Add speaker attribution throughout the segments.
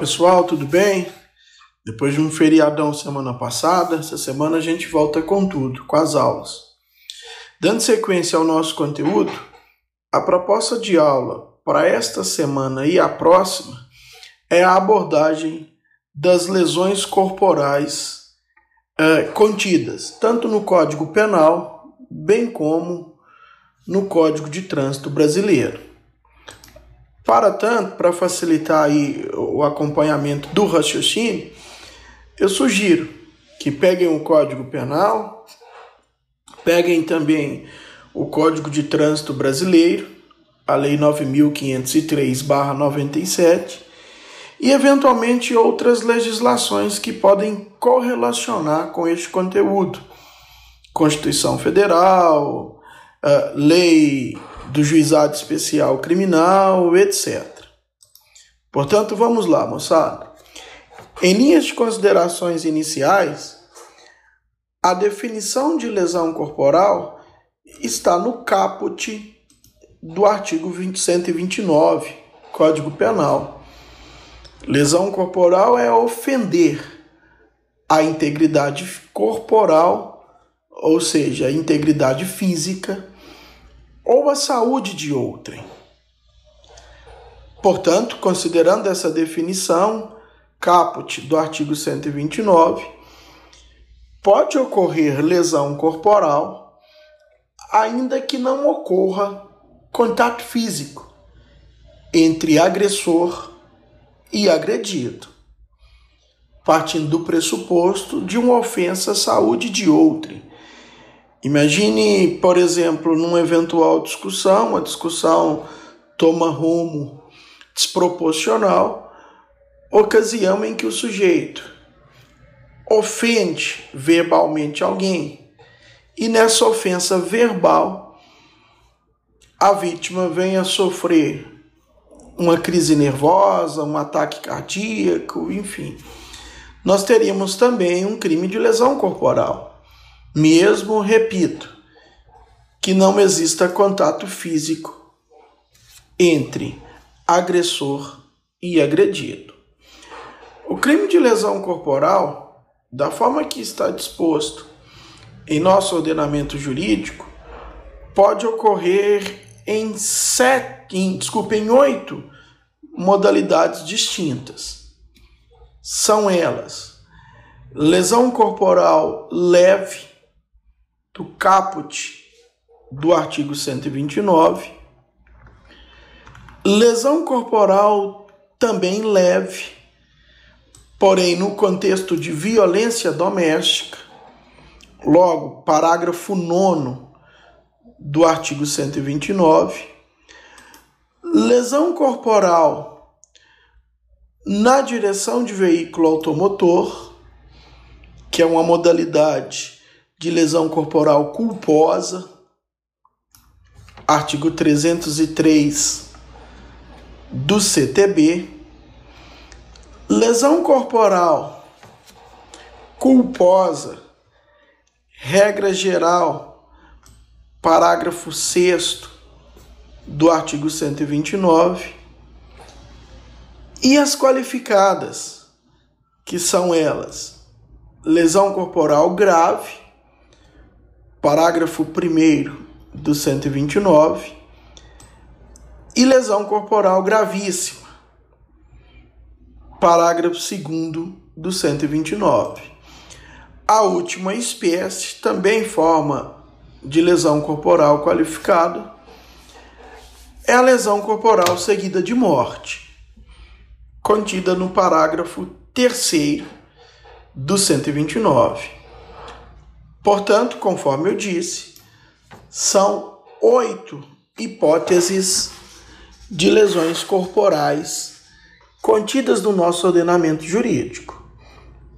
Speaker 1: pessoal, tudo bem? Depois de um feriadão semana passada, essa semana a gente volta com tudo, com as aulas. Dando sequência ao nosso conteúdo, a proposta de aula para esta semana e a próxima é a abordagem das lesões corporais eh, contidas tanto no Código Penal, bem como no Código de Trânsito Brasileiro. Para tanto, para facilitar aí o acompanhamento do raciocínio, eu sugiro que peguem o Código Penal, peguem também o Código de Trânsito Brasileiro, a Lei 9503/97 e eventualmente outras legislações que podem correlacionar com este conteúdo. Constituição Federal, Lei do Juizado Especial Criminal, etc. Portanto, vamos lá, moçada. Em linhas de considerações iniciais, a definição de lesão corporal está no caput do artigo 129, Código Penal. Lesão corporal é ofender a integridade corporal, ou seja, a integridade física ou a saúde de outrem. Portanto, considerando essa definição, caput do artigo 129, pode ocorrer lesão corporal, ainda que não ocorra contato físico entre agressor e agredido, partindo do pressuposto de uma ofensa à saúde de outrem Imagine, por exemplo, numa eventual discussão, a discussão toma rumo desproporcional, ocasião em que o sujeito ofende verbalmente alguém e nessa ofensa verbal a vítima vem a sofrer uma crise nervosa, um ataque cardíaco, enfim. Nós teríamos também um crime de lesão corporal mesmo, repito, que não exista contato físico entre agressor e agredido. O crime de lesão corporal, da forma que está disposto em nosso ordenamento jurídico, pode ocorrer em sete, em, desculpa, em oito modalidades distintas. São elas: lesão corporal leve, do caput do artigo 129. Lesão corporal também leve, porém no contexto de violência doméstica. Logo, parágrafo 9 do artigo 129. Lesão corporal na direção de veículo automotor, que é uma modalidade de lesão corporal culposa, artigo 303 do CTB, lesão corporal culposa, regra geral, parágrafo 6 do artigo 129, e as qualificadas, que são elas: lesão corporal grave, parágrafo 1 do 129, e lesão corporal gravíssima, parágrafo 2 do 129. A última espécie, também forma de lesão corporal qualificada, é a lesão corporal seguida de morte, contida no parágrafo 3 do 129. Portanto, conforme eu disse, são oito hipóteses de lesões corporais contidas no nosso ordenamento jurídico.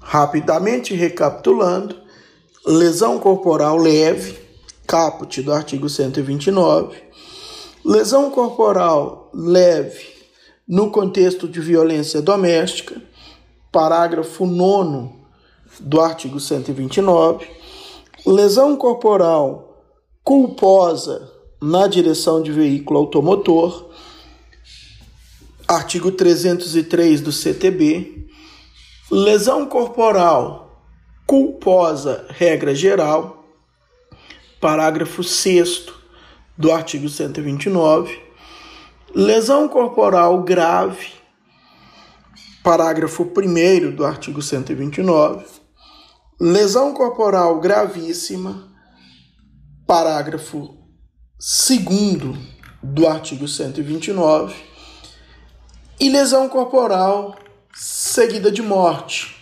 Speaker 1: Rapidamente recapitulando, lesão corporal leve, caput do artigo 129, lesão corporal leve no contexto de violência doméstica, parágrafo 9 do artigo 129, lesão corporal culposa na direção de veículo automotor, Artigo 303 do CTB. Lesão corporal culposa, regra geral. Parágrafo 6 do artigo 129. Lesão corporal grave. Parágrafo 1 do artigo 129. Lesão corporal gravíssima. Parágrafo 2 do artigo 129 e lesão corporal seguida de morte.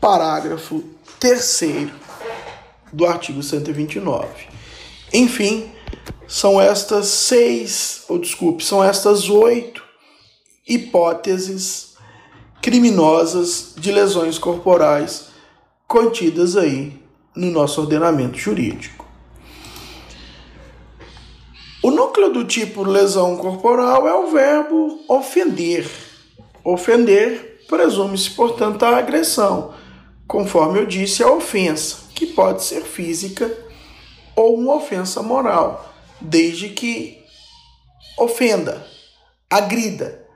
Speaker 1: Parágrafo 3 do artigo 129. Enfim, são estas seis, ou desculpe, são estas oito hipóteses criminosas de lesões corporais contidas aí no nosso ordenamento jurídico. O núcleo do tipo lesão corporal é o verbo ofender. Ofender presume-se, portanto, a agressão, conforme eu disse, a ofensa, que pode ser física ou uma ofensa moral, desde que ofenda, agrida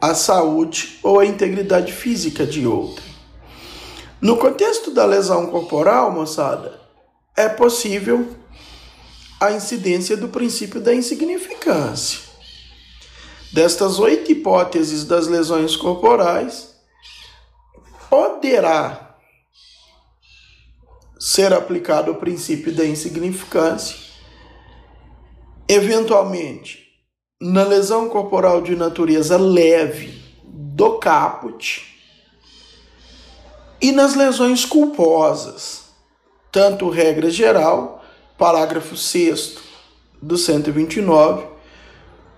Speaker 1: a saúde ou a integridade física de outra. No contexto da lesão corporal, moçada, é possível a incidência do princípio da insignificância. Destas oito hipóteses das lesões corporais, poderá ser aplicado o princípio da insignificância, eventualmente, na lesão corporal de natureza leve do caput e nas lesões culposas, tanto regra geral parágrafo 6 do 129,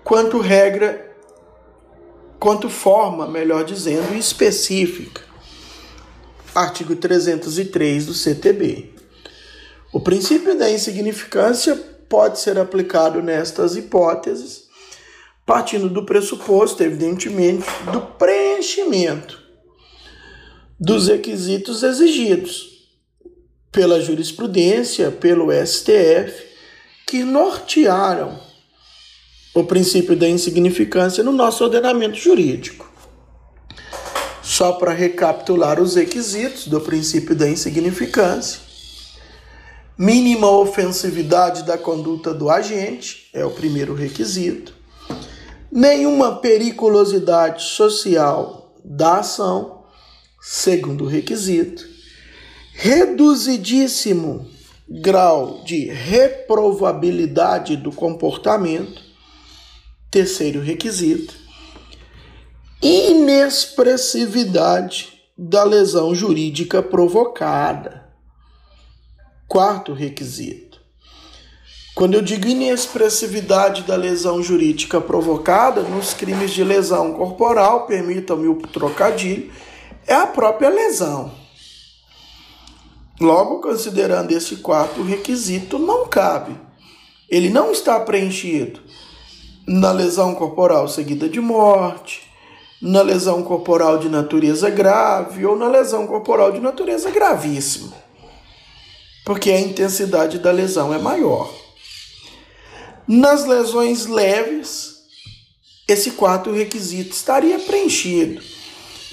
Speaker 1: quanto regra, quanto forma, melhor dizendo, específica. Artigo 303 do CTB. O princípio da insignificância pode ser aplicado nestas hipóteses, partindo do pressuposto, evidentemente, do preenchimento dos requisitos exigidos pela jurisprudência, pelo STF, que nortearam o princípio da insignificância no nosso ordenamento jurídico. Só para recapitular os requisitos do princípio da insignificância: mínima ofensividade da conduta do agente, é o primeiro requisito, nenhuma periculosidade social da ação, segundo requisito reduzidíssimo grau de reprovabilidade do comportamento, terceiro requisito, inexpressividade da lesão jurídica provocada, quarto requisito. Quando eu digo inexpressividade da lesão jurídica provocada, nos crimes de lesão corporal, permitam-me o trocadilho, é a própria lesão Logo, considerando esse quarto requisito, não cabe. Ele não está preenchido na lesão corporal seguida de morte, na lesão corporal de natureza grave ou na lesão corporal de natureza gravíssima, porque a intensidade da lesão é maior. Nas lesões leves, esse quarto requisito estaria preenchido.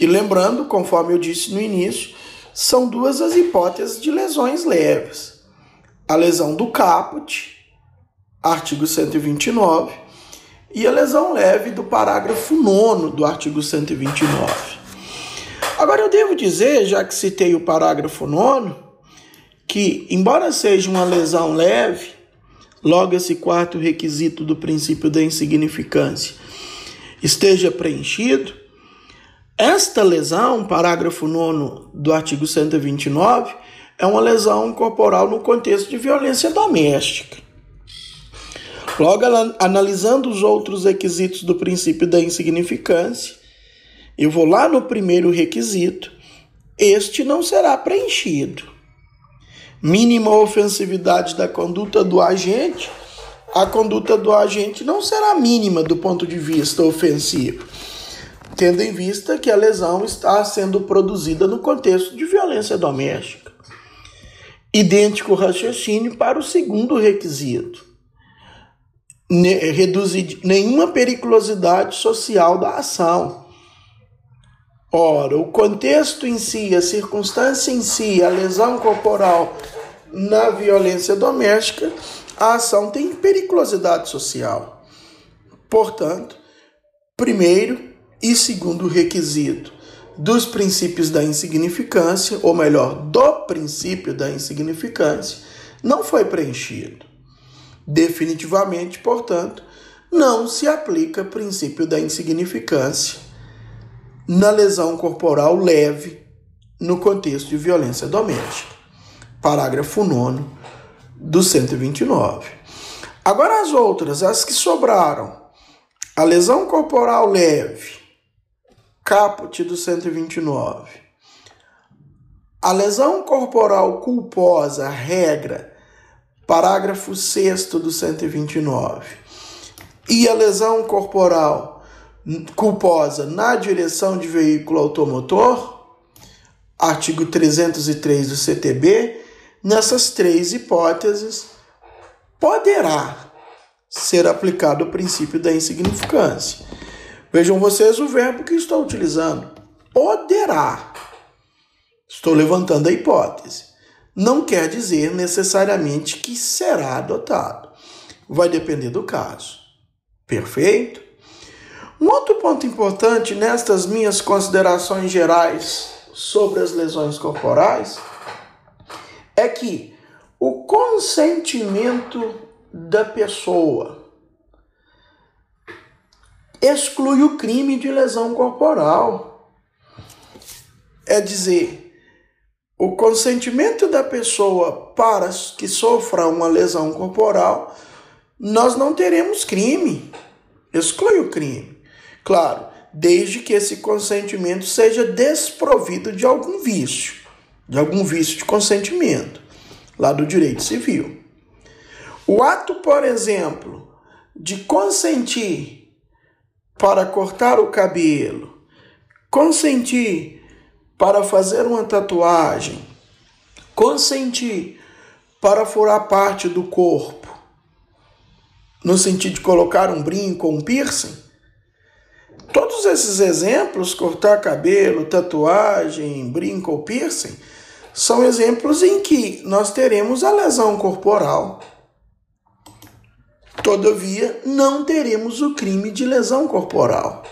Speaker 1: E lembrando, conforme eu disse no início, são duas as hipóteses de lesões leves. A lesão do caput, artigo 129, e a lesão leve do parágrafo 9 do artigo 129. Agora eu devo dizer, já que citei o parágrafo 9, que, embora seja uma lesão leve, logo esse quarto requisito do princípio da insignificância esteja preenchido, esta lesão, parágrafo 9 do artigo 129, é uma lesão corporal no contexto de violência doméstica. Logo, analisando os outros requisitos do princípio da insignificância, eu vou lá no primeiro requisito, este não será preenchido. Mínima ofensividade da conduta do agente, a conduta do agente não será mínima do ponto de vista ofensivo tendo em vista que a lesão está sendo produzida no contexto de violência doméstica. Idêntico raciocínio para o segundo requisito. reduzir nenhuma periculosidade social da ação. Ora, o contexto em si, a circunstância em si, a lesão corporal na violência doméstica, a ação tem periculosidade social. Portanto, primeiro e segundo requisito dos princípios da insignificância, ou melhor, do princípio da insignificância, não foi preenchido. Definitivamente, portanto, não se aplica o princípio da insignificância na lesão corporal leve no contexto de violência doméstica. Parágrafo 9 do 129. Agora as outras, as que sobraram. A lesão corporal leve, caput do 129. A lesão corporal culposa, regra, parágrafo 6 do 129. E a lesão corporal culposa na direção de veículo automotor, artigo 303 do CTB, nessas três hipóteses poderá ser aplicado o princípio da insignificância. Vejam vocês o verbo que estou utilizando. Poderá. Estou levantando a hipótese. Não quer dizer necessariamente que será adotado. Vai depender do caso. Perfeito? Um outro ponto importante nestas minhas considerações gerais sobre as lesões corporais é que o consentimento da pessoa exclui o crime de lesão corporal. É dizer, o consentimento da pessoa para que sofra uma lesão corporal, nós não teremos crime. Exclui o crime. Claro, desde que esse consentimento seja desprovido de algum vício, de algum vício de consentimento, lá do direito civil. O ato, por exemplo, de consentir para cortar o cabelo, consentir para fazer uma tatuagem, consentir para furar parte do corpo, no sentido de colocar um brinco ou um piercing. Todos esses exemplos, cortar cabelo, tatuagem, brinco ou piercing, são exemplos em que nós teremos a lesão corporal Todavia, não teremos o crime de lesão corporal.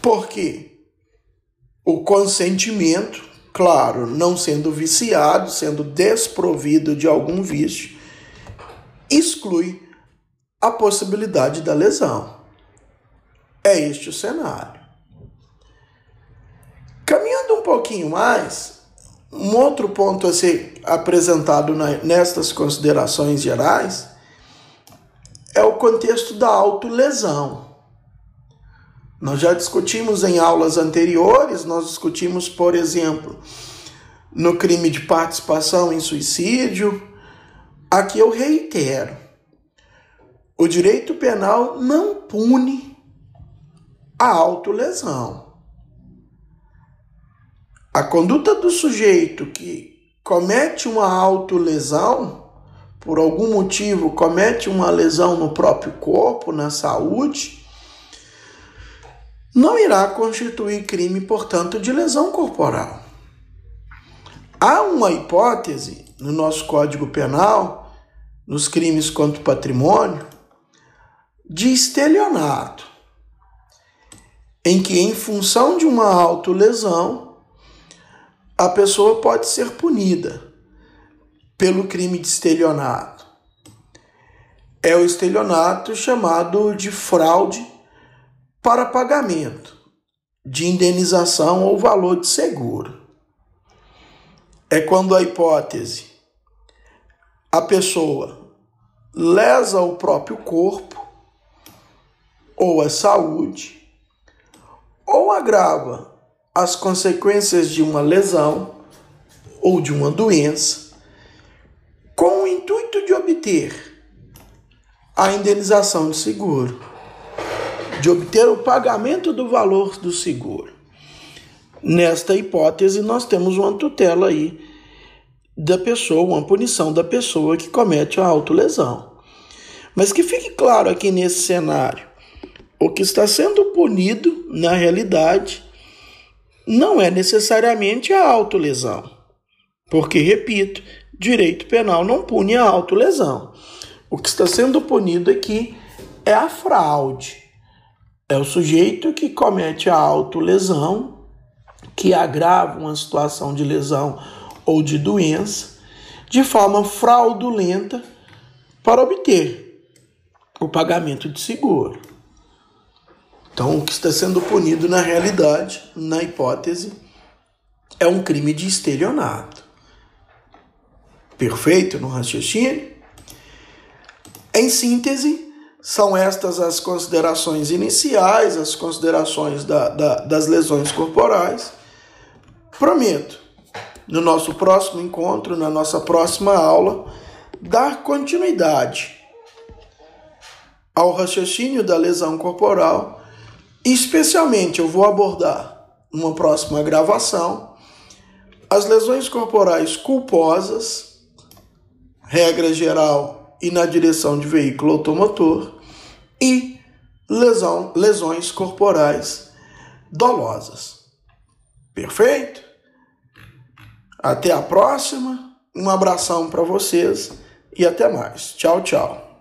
Speaker 1: Por quê? O consentimento, claro, não sendo viciado, sendo desprovido de algum vício, exclui a possibilidade da lesão. É este o cenário. Caminhando um pouquinho mais, um outro ponto a ser apresentado nestas considerações gerais contexto da autolesão. Nós já discutimos em aulas anteriores, nós discutimos, por exemplo, no crime de participação em suicídio. Aqui eu reitero: o direito penal não pune a autolesão. A conduta do sujeito que comete uma autolesão por algum motivo comete uma lesão no próprio corpo, na saúde, não irá constituir crime, portanto, de lesão corporal. Há uma hipótese no nosso Código Penal, nos crimes contra o patrimônio, de estelionato, em que, em função de uma autolesão, a pessoa pode ser punida pelo crime de estelionato. É o estelionato chamado de fraude para pagamento de indenização ou valor de seguro. É quando a hipótese a pessoa lesa o próprio corpo ou a saúde ou agrava as consequências de uma lesão ou de uma doença de obter a indenização de seguro, de obter o pagamento do valor do seguro. Nesta hipótese, nós temos uma tutela aí da pessoa, uma punição da pessoa que comete a autolesão. Mas que fique claro aqui nesse cenário: o que está sendo punido, na realidade, não é necessariamente a autolesão. Porque, repito, direito penal não pune a autolesão. O que está sendo punido aqui é a fraude. É o sujeito que comete a autolesão, que agrava uma situação de lesão ou de doença, de forma fraudulenta para obter o pagamento de seguro. Então, o que está sendo punido na realidade, na hipótese, é um crime de estelionato. Perfeito no raciocínio? Em síntese, são estas as considerações iniciais, as considerações da, da, das lesões corporais. Prometo, no nosso próximo encontro, na nossa próxima aula, dar continuidade ao raciocínio da lesão corporal Especialmente eu vou abordar numa próxima gravação as lesões corporais culposas, regra geral e na direção de veículo automotor, e lesão, lesões corporais dolosas. Perfeito? Até a próxima, um abração para vocês e até mais. Tchau, tchau.